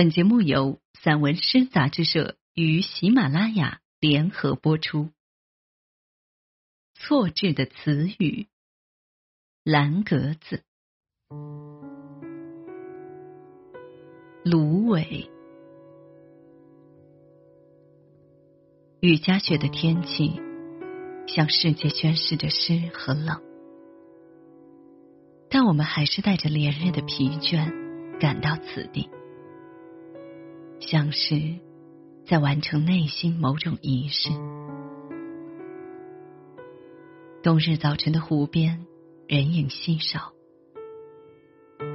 本节目由散文诗杂志社与喜马拉雅联合播出。错字的词语：蓝格子、芦苇。雨夹雪的天气，向世界宣示着湿和冷，但我们还是带着连日的疲倦赶到此地。像是在完成内心某种仪式。冬日早晨的湖边，人影稀少，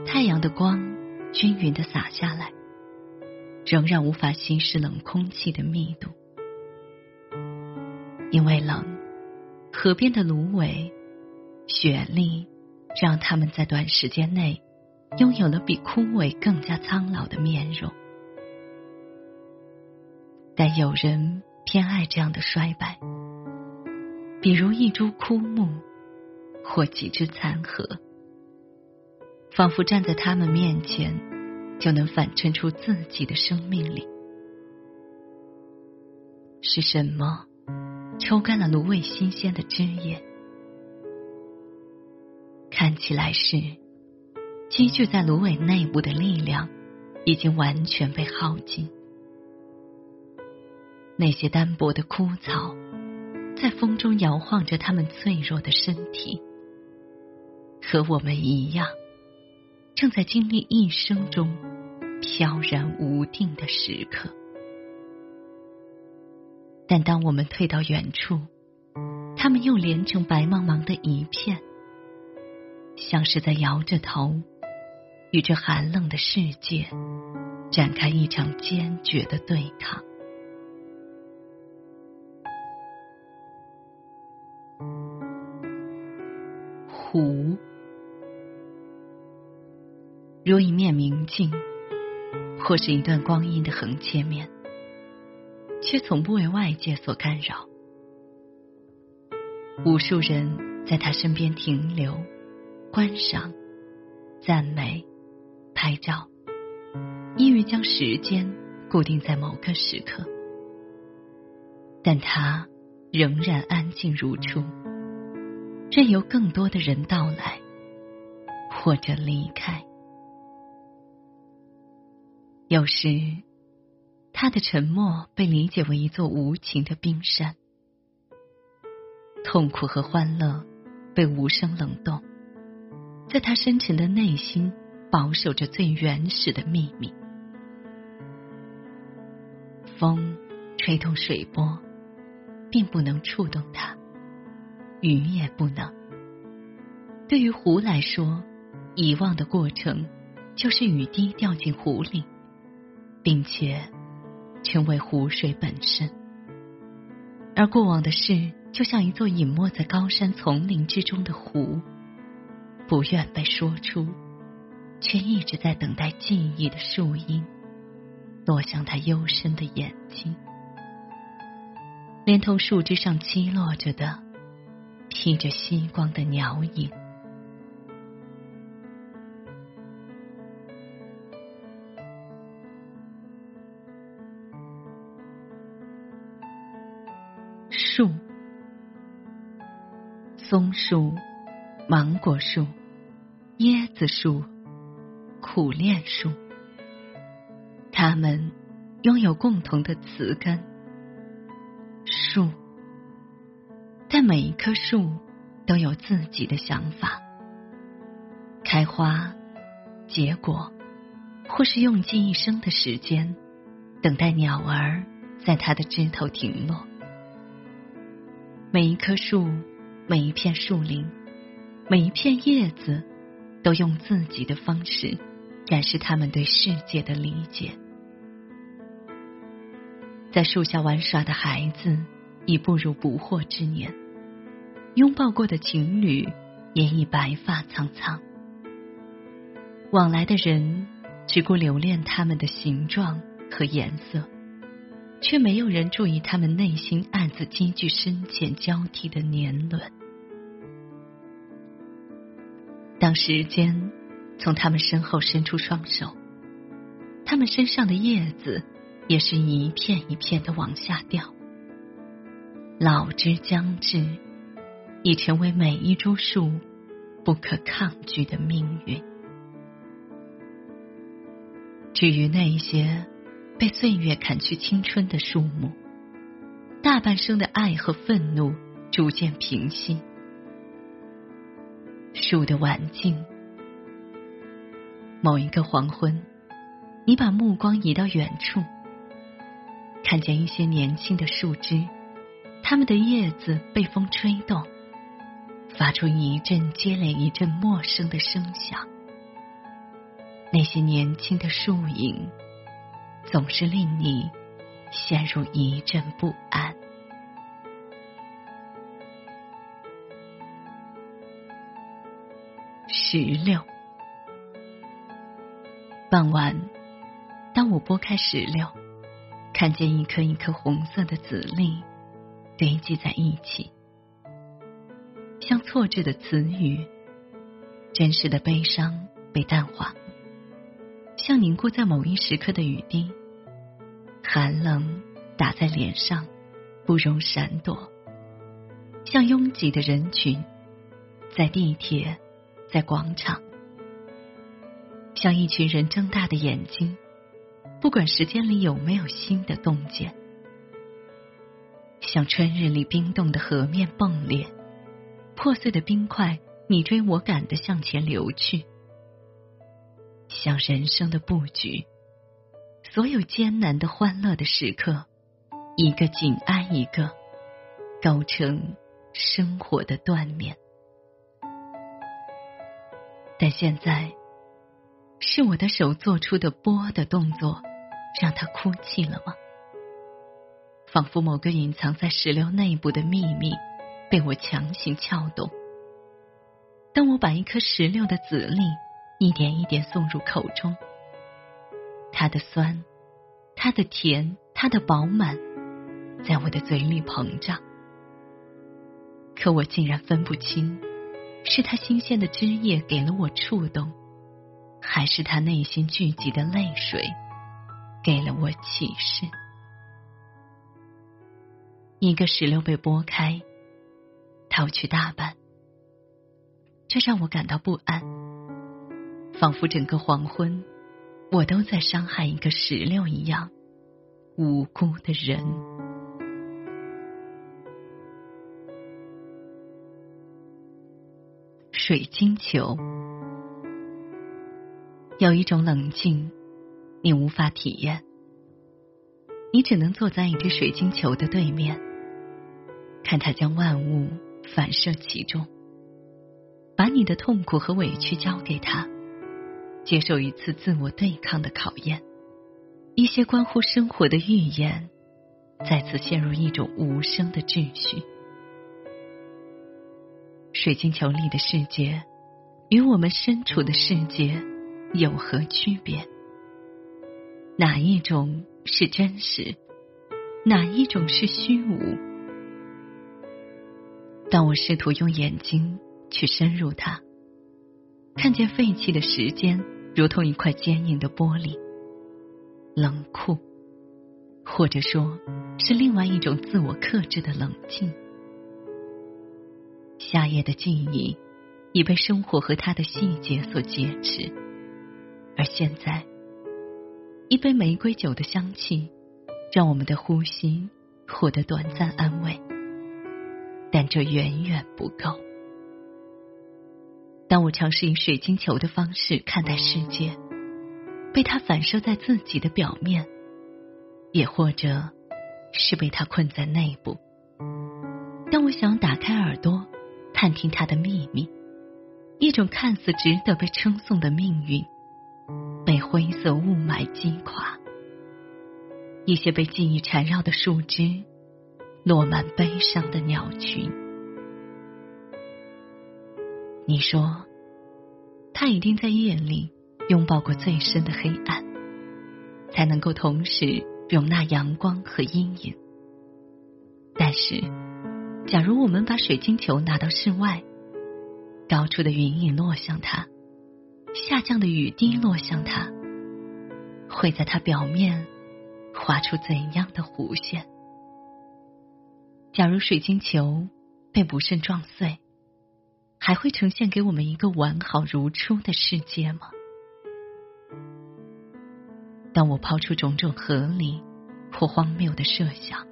太阳的光均匀的洒下来，仍然无法稀释冷空气的密度。因为冷，河边的芦苇、雪粒，让他们在短时间内拥有了比枯萎更加苍老的面容。但有人偏爱这样的衰败，比如一株枯木，或几只残荷，仿佛站在他们面前，就能反衬出自己的生命力。是什么抽干了芦苇新鲜的枝叶？看起来是积聚在芦苇内部的力量已经完全被耗尽。那些单薄的枯草，在风中摇晃着他们脆弱的身体，和我们一样，正在经历一生中飘然无定的时刻。但当我们退到远处，他们又连成白茫茫的一片，像是在摇着头，与这寒冷的世界展开一场坚决的对抗。静，或是一段光阴的横切面，却从不为外界所干扰。无数人在他身边停留、观赏、赞美、拍照，意欲将时间固定在某个时刻，但他仍然安静如初。任由更多的人到来，或者离开。有时，他的沉默被理解为一座无情的冰山，痛苦和欢乐被无声冷冻，在他深沉的内心保守着最原始的秘密。风吹动水波，并不能触动它。雨也不能。对于湖来说，遗忘的过程就是雨滴掉进湖里，并且成为湖水本身。而过往的事，就像一座隐没在高山丛林之中的湖，不愿被说出，却一直在等待记忆的树荫落向他幽深的眼睛，连同树枝上击落着的。披着夕光的鸟影，树，松树、芒果树、椰子树、苦楝树，它们拥有共同的词根，树。但每一棵树都有自己的想法，开花、结果，或是用尽一生的时间，等待鸟儿在它的枝头停落。每一棵树，每一片树林，每一片叶子，都用自己的方式展示他们对世界的理解。在树下玩耍的孩子，已步入不惑之年。拥抱过的情侣也已白发苍苍，往来的人只顾留恋他们的形状和颜色，却没有人注意他们内心暗自积聚深浅交替的年轮。当时间从他们身后伸出双手，他们身上的叶子也是一片一片的往下掉。老之将至，已成为每一株树不可抗拒的命运。至于那些被岁月砍去青春的树木，大半生的爱和愤怒逐渐平息。树的晚静，某一个黄昏，你把目光移到远处，看见一些年轻的树枝，它们的叶子被风吹动，发出一阵接连一阵陌生的声响。那些年轻的树影，总是令你陷入一阵不安。石榴。傍晚，当我拨开石榴，看见一颗一颗红色的籽粒堆积在一起，像错置的词语，真实的悲伤被淡化。像凝固在某一时刻的雨滴，寒冷打在脸上，不容闪躲。像拥挤的人群，在地铁，在广场，像一群人睁大的眼睛，不管时间里有没有新的洞见。像春日里冰冻的河面迸裂，破碎的冰块你追我赶的向前流去。像人生的布局，所有艰难的、欢乐的时刻，一个紧挨一个，构成生活的断面。但现在，是我的手做出的波的动作，让他哭泣了吗？仿佛某个隐藏在石榴内部的秘密，被我强行撬动。当我把一颗石榴的籽粒。一点一点送入口中，它的酸，它的甜，它的饱满，在我的嘴里膨胀。可我竟然分不清，是它新鲜的汁液给了我触动，还是他内心聚集的泪水给了我启示。一个石榴被剥开，逃去大半，这让我感到不安。仿佛整个黄昏，我都在伤害一个石榴一样无辜的人。水晶球有一种冷静，你无法体验，你只能坐在一只水晶球的对面，看它将万物反射其中，把你的痛苦和委屈交给他。接受一次自我对抗的考验，一些关乎生活的预言，再次陷入一种无声的秩序。水晶球里的世界，与我们身处的世界有何区别？哪一种是真实？哪一种是虚无？当我试图用眼睛去深入它，看见废弃的时间。如同一块坚硬的玻璃，冷酷，或者说是另外一种自我克制的冷静。夏夜的记忆已被生活和它的细节所劫持，而现在，一杯玫瑰酒的香气让我们的呼吸获得短暂安慰，但这远远不够。当我尝试以水晶球的方式看待世界，被它反射在自己的表面，也或者是被它困在内部。当我想打开耳朵，探听它的秘密，一种看似值得被称颂的命运，被灰色雾霾击垮。一些被记忆缠绕的树枝，落满悲伤的鸟群。你说，他一定在夜里拥抱过最深的黑暗，才能够同时容纳阳光和阴影。但是，假如我们把水晶球拿到室外，高处的云影落向它，下降的雨滴落向它，会在它表面画出怎样的弧线？假如水晶球被不慎撞碎，还会呈现给我们一个完好如初的世界吗？当我抛出种种合理或荒谬的设想，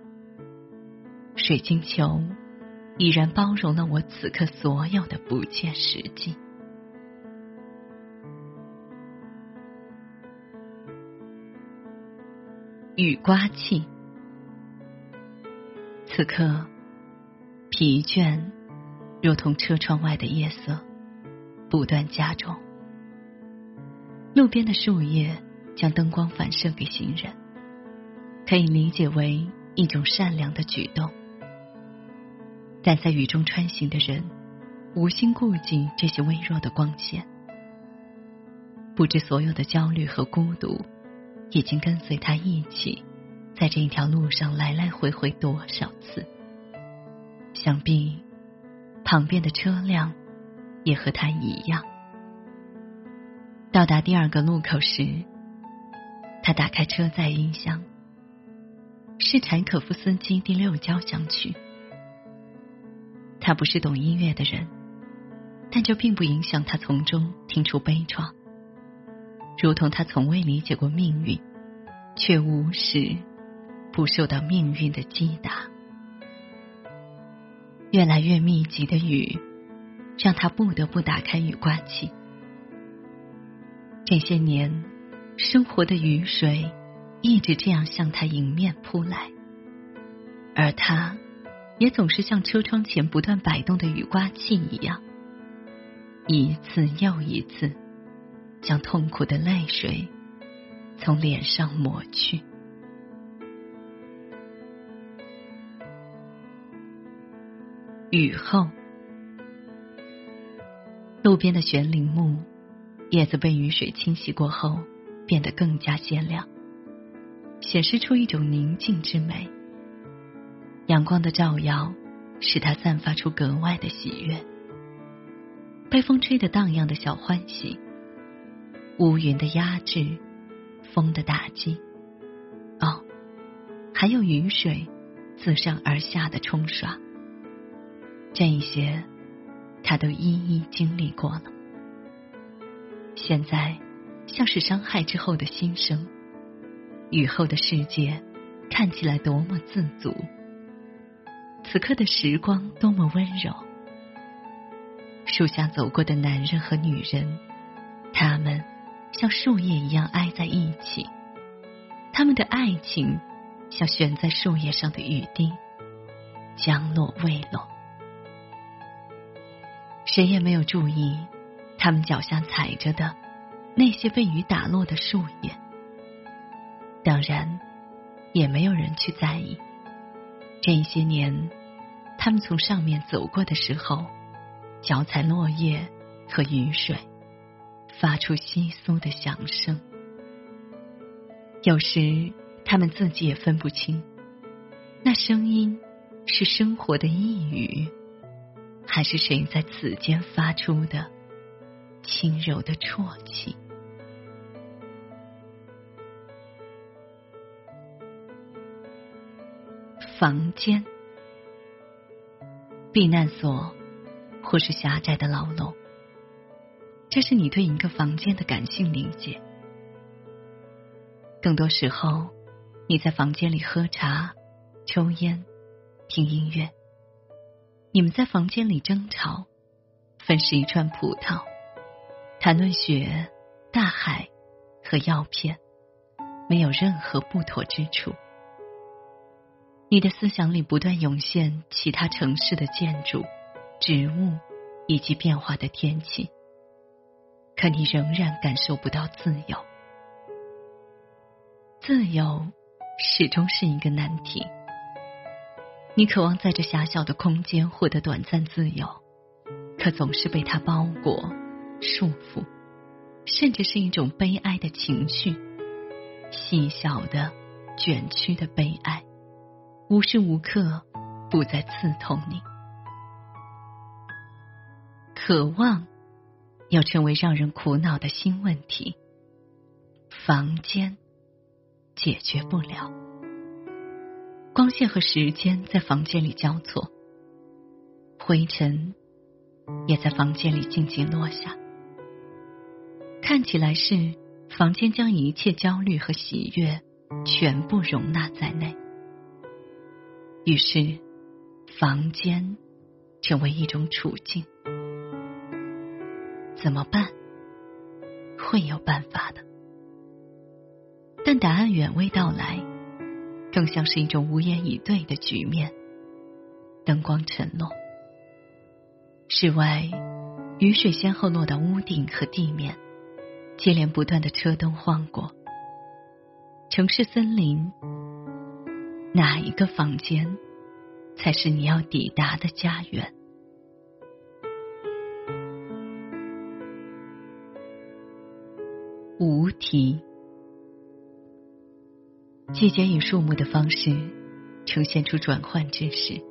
水晶球已然包容了我此刻所有的不切实际。雨刮器，此刻疲倦，如同车窗外的夜色，不断加重。路边的树叶将灯光反射给行人，可以理解为一种善良的举动。但在雨中穿行的人，无心顾及这些微弱的光线，不知所有的焦虑和孤独。已经跟随他一起，在这一条路上来来回回多少次？想必旁边的车辆也和他一样。到达第二个路口时，他打开车载音箱，是柴可夫斯基第六交响曲。他不是懂音乐的人，但这并不影响他从中听出悲怆。如同他从未理解过命运，却无时不受到命运的击打。越来越密集的雨，让他不得不打开雨刮器。这些年，生活的雨水一直这样向他迎面扑来，而他，也总是像车窗前不断摆动的雨刮器一样，一次又一次。将痛苦的泪水从脸上抹去。雨后，路边的悬铃木叶子被雨水清洗过后，变得更加鲜亮，显示出一种宁静之美。阳光的照耀使它散发出格外的喜悦，被风吹得荡漾的小欢喜。乌云的压制，风的打击，哦，还有雨水自上而下的冲刷，这一些他都一一经历过了。现在像是伤害之后的新生，雨后的世界看起来多么自足，此刻的时光多么温柔。树下走过的男人和女人，他们。像树叶一样挨在一起，他们的爱情像悬在树叶上的雨滴，将落未落。谁也没有注意他们脚下踩着的那些被雨打落的树叶，当然，也没有人去在意。这一些年，他们从上面走过的时候，脚踩落叶和雨水。发出窸窣的响声，有时他们自己也分不清，那声音是生活的呓语，还是谁在此间发出的轻柔的啜泣。房间、避难所，或是狭窄的牢笼。这是你对一个房间的感性理解。更多时候，你在房间里喝茶、抽烟、听音乐。你们在房间里争吵，分食一串葡萄，谈论雪、大海和药片，没有任何不妥之处。你的思想里不断涌现其他城市的建筑、植物以及变化的天气。可你仍然感受不到自由，自由始终是一个难题。你渴望在这狭小的空间获得短暂自由，可总是被它包裹、束缚，甚至是一种悲哀的情绪，细小的、卷曲的悲哀，无时无刻不在刺痛你。渴望。要成为让人苦恼的新问题。房间解决不了。光线和时间在房间里交错，灰尘也在房间里静静落下。看起来是房间将一切焦虑和喜悦全部容纳在内，于是房间成为一种处境。怎么办？会有办法的，但答案远未到来，更像是一种无言以对的局面。灯光沉落，室外雨水先后落到屋顶和地面，接连不断的车灯晃过。城市森林，哪一个房间才是你要抵达的家园？无题，季节以树木的方式呈现出转换之时，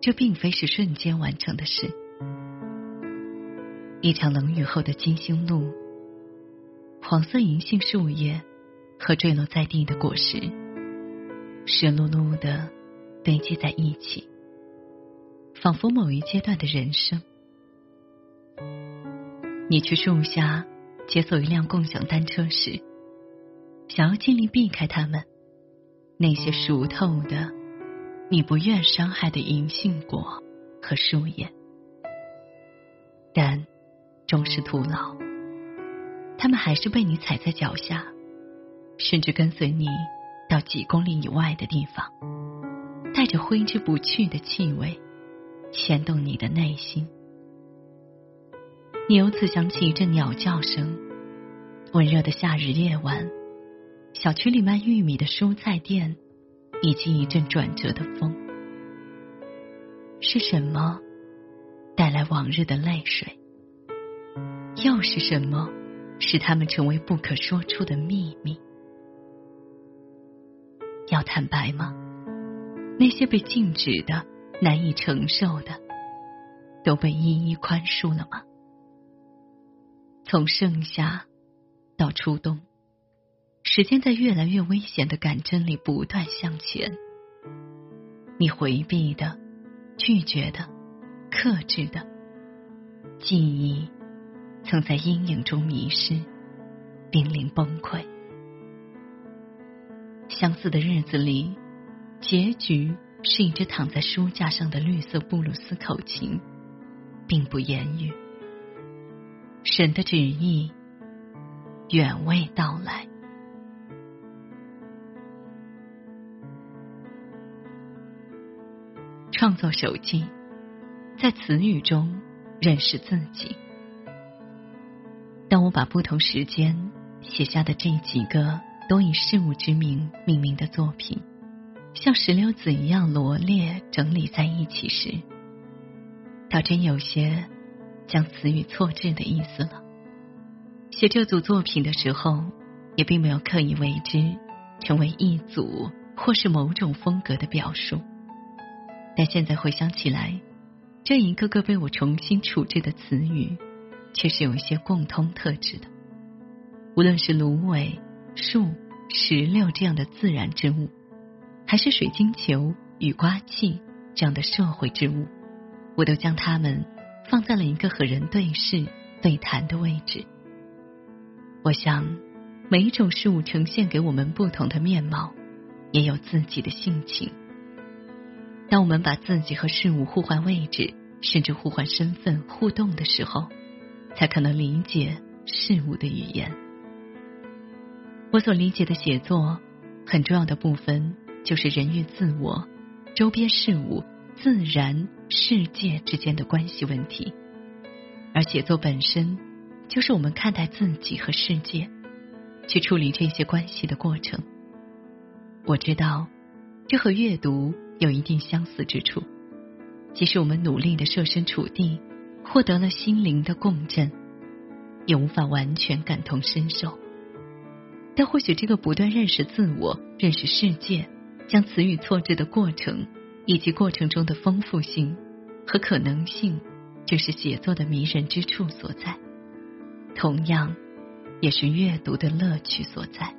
这并非是瞬间完成的事。一场冷雨后的金星路，黄色银杏树叶和坠落在地的果实，湿漉漉的堆积在一起，仿佛某一阶段的人生。你去树下。解锁一辆共享单车时，想要尽力避开他们那些熟透的、你不愿伤害的银杏果和树叶，但终是徒劳。他们还是被你踩在脚下，甚至跟随你到几公里以外的地方，带着挥之不去的气味，牵动你的内心。你由此想起一阵鸟叫声，温热的夏日夜晚，小区里卖玉米的蔬菜店，以及一阵转折的风。是什么带来往日的泪水？又是什么使他们成为不可说出的秘密？要坦白吗？那些被禁止的、难以承受的，都被一一宽恕了吗？从盛夏到初冬，时间在越来越危险的感针里不断向前。你回避的、拒绝的、克制的记忆，曾在阴影中迷失，濒临崩溃。相似的日子里，结局是一只躺在书架上的绿色布鲁斯口琴，并不言语。神的旨意远未到来。创作手记，在词语中认识自己。当我把不同时间写下的这几个都以事物之名命名的作品，像石榴籽一样罗列整理在一起时，倒真有些。将词语错置的意思了。写这组作品的时候，也并没有刻意为之成为一组或是某种风格的表述。但现在回想起来，这一个个被我重新处置的词语，却是有一些共通特质的。无论是芦苇、树、石榴这样的自然之物，还是水晶球、雨刮器这样的社会之物，我都将它们。放在了一个和人对视、对谈的位置。我想，每一种事物呈现给我们不同的面貌，也有自己的性情。当我们把自己和事物互换位置，甚至互换身份互动的时候，才可能理解事物的语言。我所理解的写作，很重要的部分就是人与自我、周边事物。自然世界之间的关系问题，而写作本身就是我们看待自己和世界、去处理这些关系的过程。我知道，这和阅读有一定相似之处。即使我们努力的设身处地，获得了心灵的共振，也无法完全感同身受。但或许这个不断认识自我、认识世界、将词语错置的过程。以及过程中的丰富性和可能性，就是写作的迷人之处所在。同样，也是阅读的乐趣所在。